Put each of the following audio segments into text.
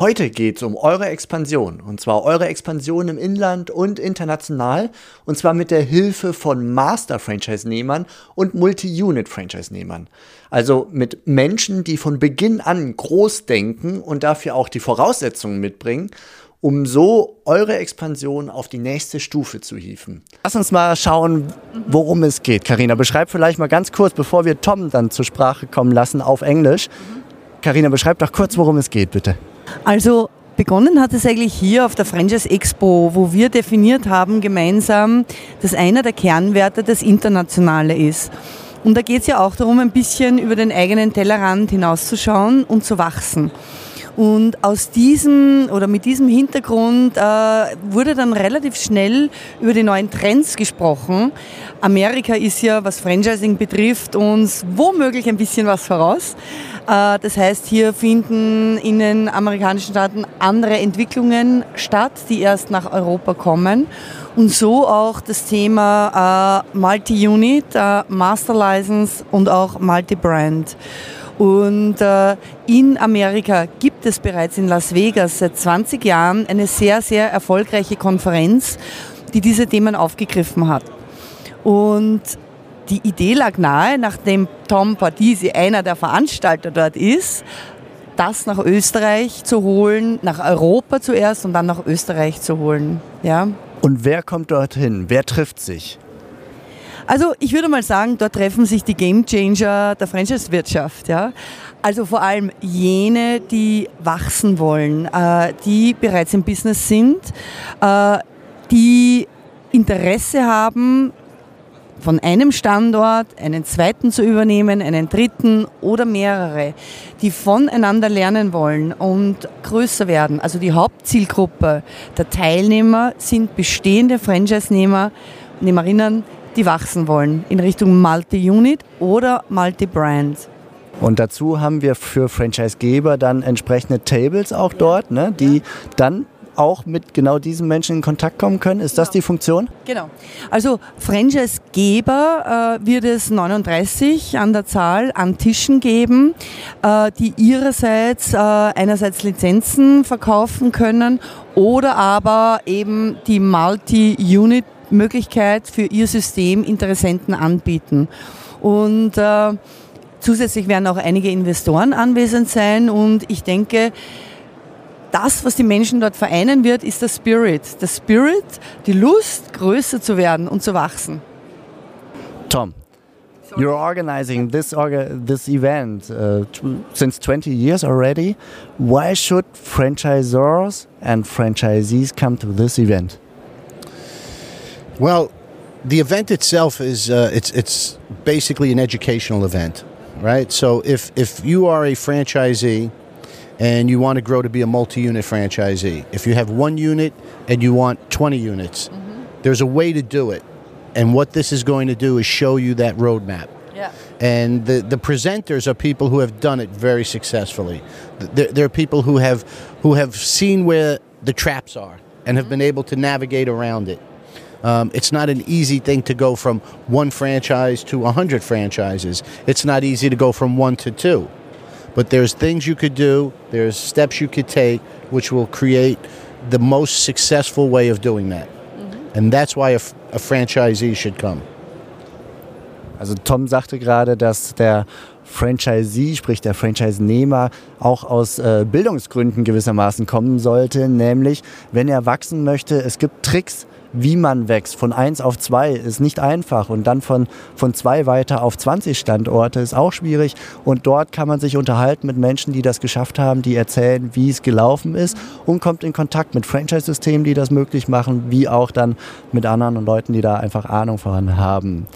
Heute geht es um eure Expansion und zwar eure Expansion im Inland und international und zwar mit der Hilfe von Master-Franchise-Nehmern und Multi-Unit-Franchise-Nehmern. Also mit Menschen, die von Beginn an groß denken und dafür auch die Voraussetzungen mitbringen, um so eure Expansion auf die nächste Stufe zu hieven. Lass uns mal schauen, worum es geht. Karina, beschreib vielleicht mal ganz kurz, bevor wir Tom dann zur Sprache kommen lassen auf Englisch. Karina, beschreib doch kurz, worum es geht, bitte. Also begonnen hat es eigentlich hier auf der Franchise Expo, wo wir definiert haben gemeinsam, dass einer der Kernwerte das Internationale ist. Und da geht es ja auch darum, ein bisschen über den eigenen Tellerrand hinauszuschauen und zu wachsen. Und aus diesem oder mit diesem Hintergrund äh, wurde dann relativ schnell über die neuen Trends gesprochen. Amerika ist ja, was Franchising betrifft, uns womöglich ein bisschen was voraus. Äh, das heißt, hier finden in den amerikanischen Staaten andere Entwicklungen statt, die erst nach Europa kommen. Und so auch das Thema äh, Multi-Unit, äh, Master License und auch Multi-Brand. Und äh, in Amerika gibt es bereits in Las Vegas seit 20 Jahren eine sehr, sehr erfolgreiche Konferenz, die diese Themen aufgegriffen hat. Und die Idee lag nahe, nachdem Tom Partisi einer der Veranstalter dort ist, das nach Österreich zu holen, nach Europa zuerst und dann nach Österreich zu holen. Ja. Und wer kommt dorthin? Wer trifft sich? Also ich würde mal sagen, dort treffen sich die Gamechanger der Franchise-Wirtschaft. Ja? Also vor allem jene, die wachsen wollen, äh, die bereits im Business sind, äh, die Interesse haben, von einem Standort einen zweiten zu übernehmen, einen dritten oder mehrere, die voneinander lernen wollen und größer werden. Also die Hauptzielgruppe der Teilnehmer sind bestehende Franchise-Nehmer, Nehmerinnen, die wachsen wollen in Richtung Multi-Unit oder Multi-Brand. Und dazu haben wir für Franchisegeber dann entsprechende Tables auch dort, ne, die dann auch mit genau diesen Menschen in Kontakt kommen können. Ist das genau. die Funktion? Genau. Also Franchisegeber äh, wird es 39 an der Zahl an Tischen geben, äh, die ihrerseits äh, einerseits Lizenzen verkaufen können oder aber eben die Multi-Unit Möglichkeit für ihr System Interessenten anbieten. Und äh, zusätzlich werden auch einige Investoren anwesend sein und ich denke, das, was die Menschen dort vereinen wird, ist der Spirit. Der Spirit, die Lust, größer zu werden und zu wachsen. Tom, you're organizing this, orga this event uh, since 20 years already. Why should franchisors and franchisees come to this event? Well, the event itself is uh, it's it's basically an educational event, right? So if if you are a franchisee and you want to grow to be a multi-unit franchisee, if you have one unit and you want 20 units, mm-hmm. there's a way to do it. And what this is going to do is show you that roadmap. Yeah. And the, the presenters are people who have done it very successfully. They're, they're people who have who have seen where the traps are and have mm-hmm. been able to navigate around it. Um, it's not an easy thing to go from one franchise to 100 franchises. It's not easy to go from one to two. But there's things you could do, there's steps you could take, which will create the most successful way of doing that. Mhm. And that's why a, a franchisee should come. Also Tom sagte gerade, dass der Franchisee, sprich der Franchise-Nehmer, auch aus äh, Bildungsgründen gewissermaßen kommen sollte. Nämlich, wenn er wachsen möchte, es gibt Tricks, wie man wächst. Von 1 auf 2 ist nicht einfach und dann von, von 2 weiter auf 20 Standorte ist auch schwierig. Und dort kann man sich unterhalten mit Menschen, die das geschafft haben, die erzählen, wie es gelaufen ist und kommt in Kontakt mit Franchise-Systemen, die das möglich machen, wie auch dann mit anderen Leuten, die da einfach Ahnung voran haben.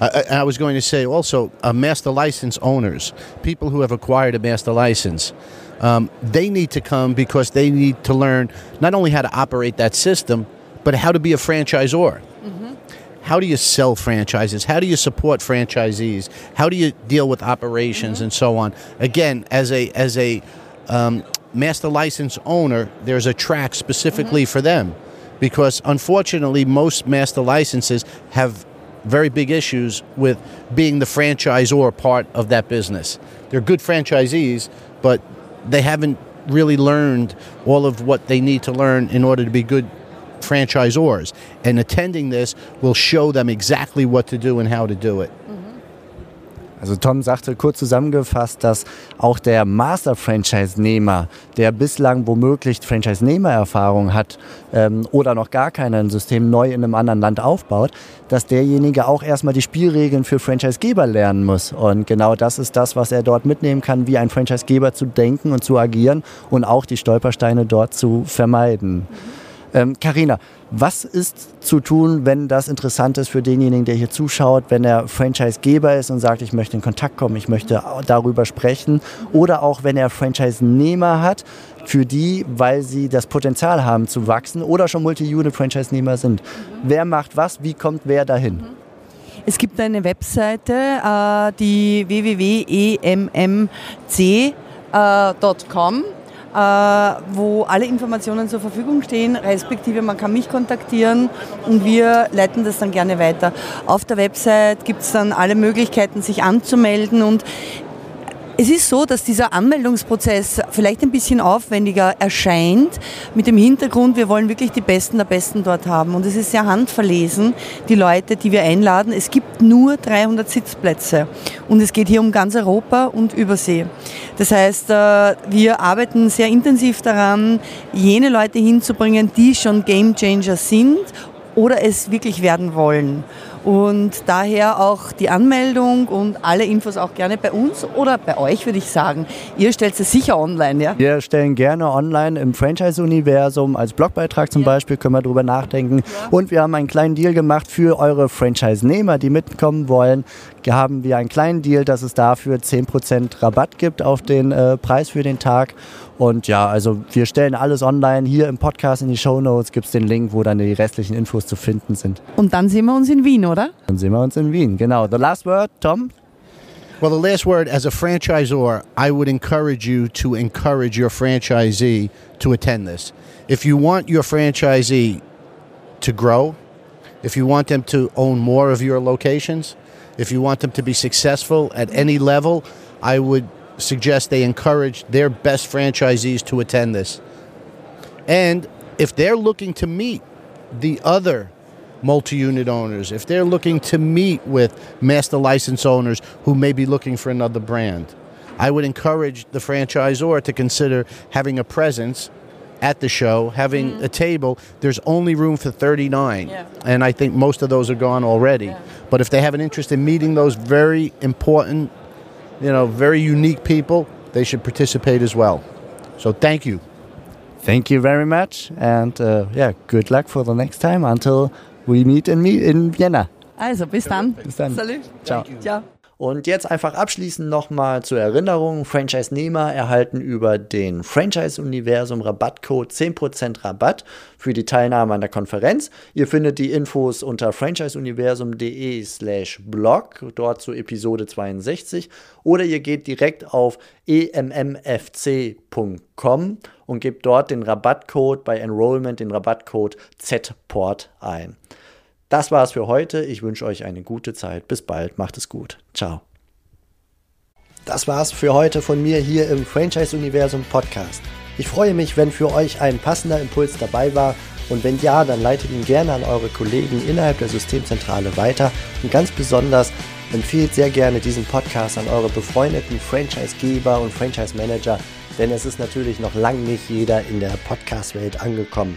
I, I was going to say also, uh, master license owners, people who have acquired a master license, um, they need to come because they need to learn not only how to operate that system, but how to be a franchisor. How do you sell franchises? How do you support franchisees? How do you deal with operations and so on? Again, as a as a um, master license owner, there's a track specifically for them, because unfortunately, most master licenses have very big issues with being the franchisor part of that business. They're good franchisees, but they haven't really learned all of what they need to learn in order to be good franchisors. And attending this will show them exactly what to do and how to do it. Mm-hmm. Also Tom sagte kurz zusammengefasst, dass auch der Master-Franchise-Nehmer, der bislang womöglich Franchise-Nehmer-Erfahrung hat ähm, oder noch gar kein System neu in einem anderen Land aufbaut, dass derjenige auch erstmal die Spielregeln für Franchise-Geber lernen muss. Und genau das ist das, was er dort mitnehmen kann, wie ein Franchise-Geber zu denken und zu agieren und auch die Stolpersteine dort zu vermeiden. Karina, ähm, was ist zu tun, wenn das interessant ist für denjenigen, der hier zuschaut, wenn er Franchise-Geber ist und sagt, ich möchte in Kontakt kommen, ich möchte darüber sprechen oder auch wenn er Franchise-Nehmer hat, für die, weil sie das Potenzial haben zu wachsen oder schon Multi-Unit-Franchise-Nehmer sind. Wer macht was, wie kommt wer dahin? Es gibt eine Webseite, äh, die www.emmc.com äh, wo alle Informationen zur Verfügung stehen, respektive man kann mich kontaktieren und wir leiten das dann gerne weiter. Auf der Website gibt es dann alle Möglichkeiten, sich anzumelden und es ist so, dass dieser Anmeldungsprozess vielleicht ein bisschen aufwendiger erscheint, mit dem Hintergrund, wir wollen wirklich die Besten der Besten dort haben. Und es ist sehr handverlesen, die Leute, die wir einladen. Es gibt nur 300 Sitzplätze und es geht hier um ganz Europa und Übersee. Das heißt, äh, wir arbeiten sehr intensiv daran, jene Leute hinzubringen, die schon Game Changer sind oder es wirklich werden wollen. Und daher auch die Anmeldung und alle Infos auch gerne bei uns oder bei euch, würde ich sagen. Ihr stellt es sicher online, ja? Wir stellen gerne online im Franchise-Universum als Blogbeitrag zum ja. Beispiel, können wir darüber nachdenken. Ja. Und wir haben einen kleinen Deal gemacht für eure Franchise-Nehmer, die mitkommen wollen. Haben wir einen kleinen Deal, dass es dafür 10% Rabatt gibt auf den äh, Preis für den Tag. Und ja, also wir stellen alles online. Hier im Podcast in die Show Notes gibt es den Link, wo dann die restlichen Infos zu finden sind. Und dann sehen wir uns in Wien, oder? Dann sehen wir uns in Wien, genau. The last word, Tom? Well, the last word as a franchisor, I would encourage you to encourage your franchisee to attend this. If you want your franchisee to grow, if you want them to own more of your locations, if you want them to be successful at any level, I would suggest they encourage their best franchisees to attend this. And if they're looking to meet the other multi unit owners, if they're looking to meet with master license owners who may be looking for another brand, I would encourage the franchisor to consider having a presence at the show, having mm. a table. There's only room for 39, yeah. and I think most of those are gone already. Yeah. But if they have an interest in meeting those very important you know, very unique people, they should participate as well. So thank you. Thank you very much. And uh, yeah, good luck for the next time until we meet in, in Vienna. Also, bis dann. Bis dann. Salut. Ciao. Ciao. Und jetzt einfach abschließend nochmal zur Erinnerung, Franchise-Nehmer erhalten über den Franchise-Universum Rabattcode 10% Rabatt für die Teilnahme an der Konferenz. Ihr findet die Infos unter franchiseuniversum.de slash blog, dort zu Episode 62. Oder ihr geht direkt auf emmfc.com und gebt dort den Rabattcode bei Enrollment, den Rabattcode ZPORT ein. Das war's für heute. Ich wünsche euch eine gute Zeit. Bis bald. Macht es gut. Ciao. Das war's für heute von mir hier im Franchise Universum Podcast. Ich freue mich, wenn für euch ein passender Impuls dabei war und wenn ja, dann leitet ihn gerne an eure Kollegen innerhalb der Systemzentrale weiter und ganz besonders empfehlt sehr gerne diesen Podcast an eure befreundeten Franchisegeber und Franchise Manager, denn es ist natürlich noch lang nicht jeder in der Podcast-Welt angekommen.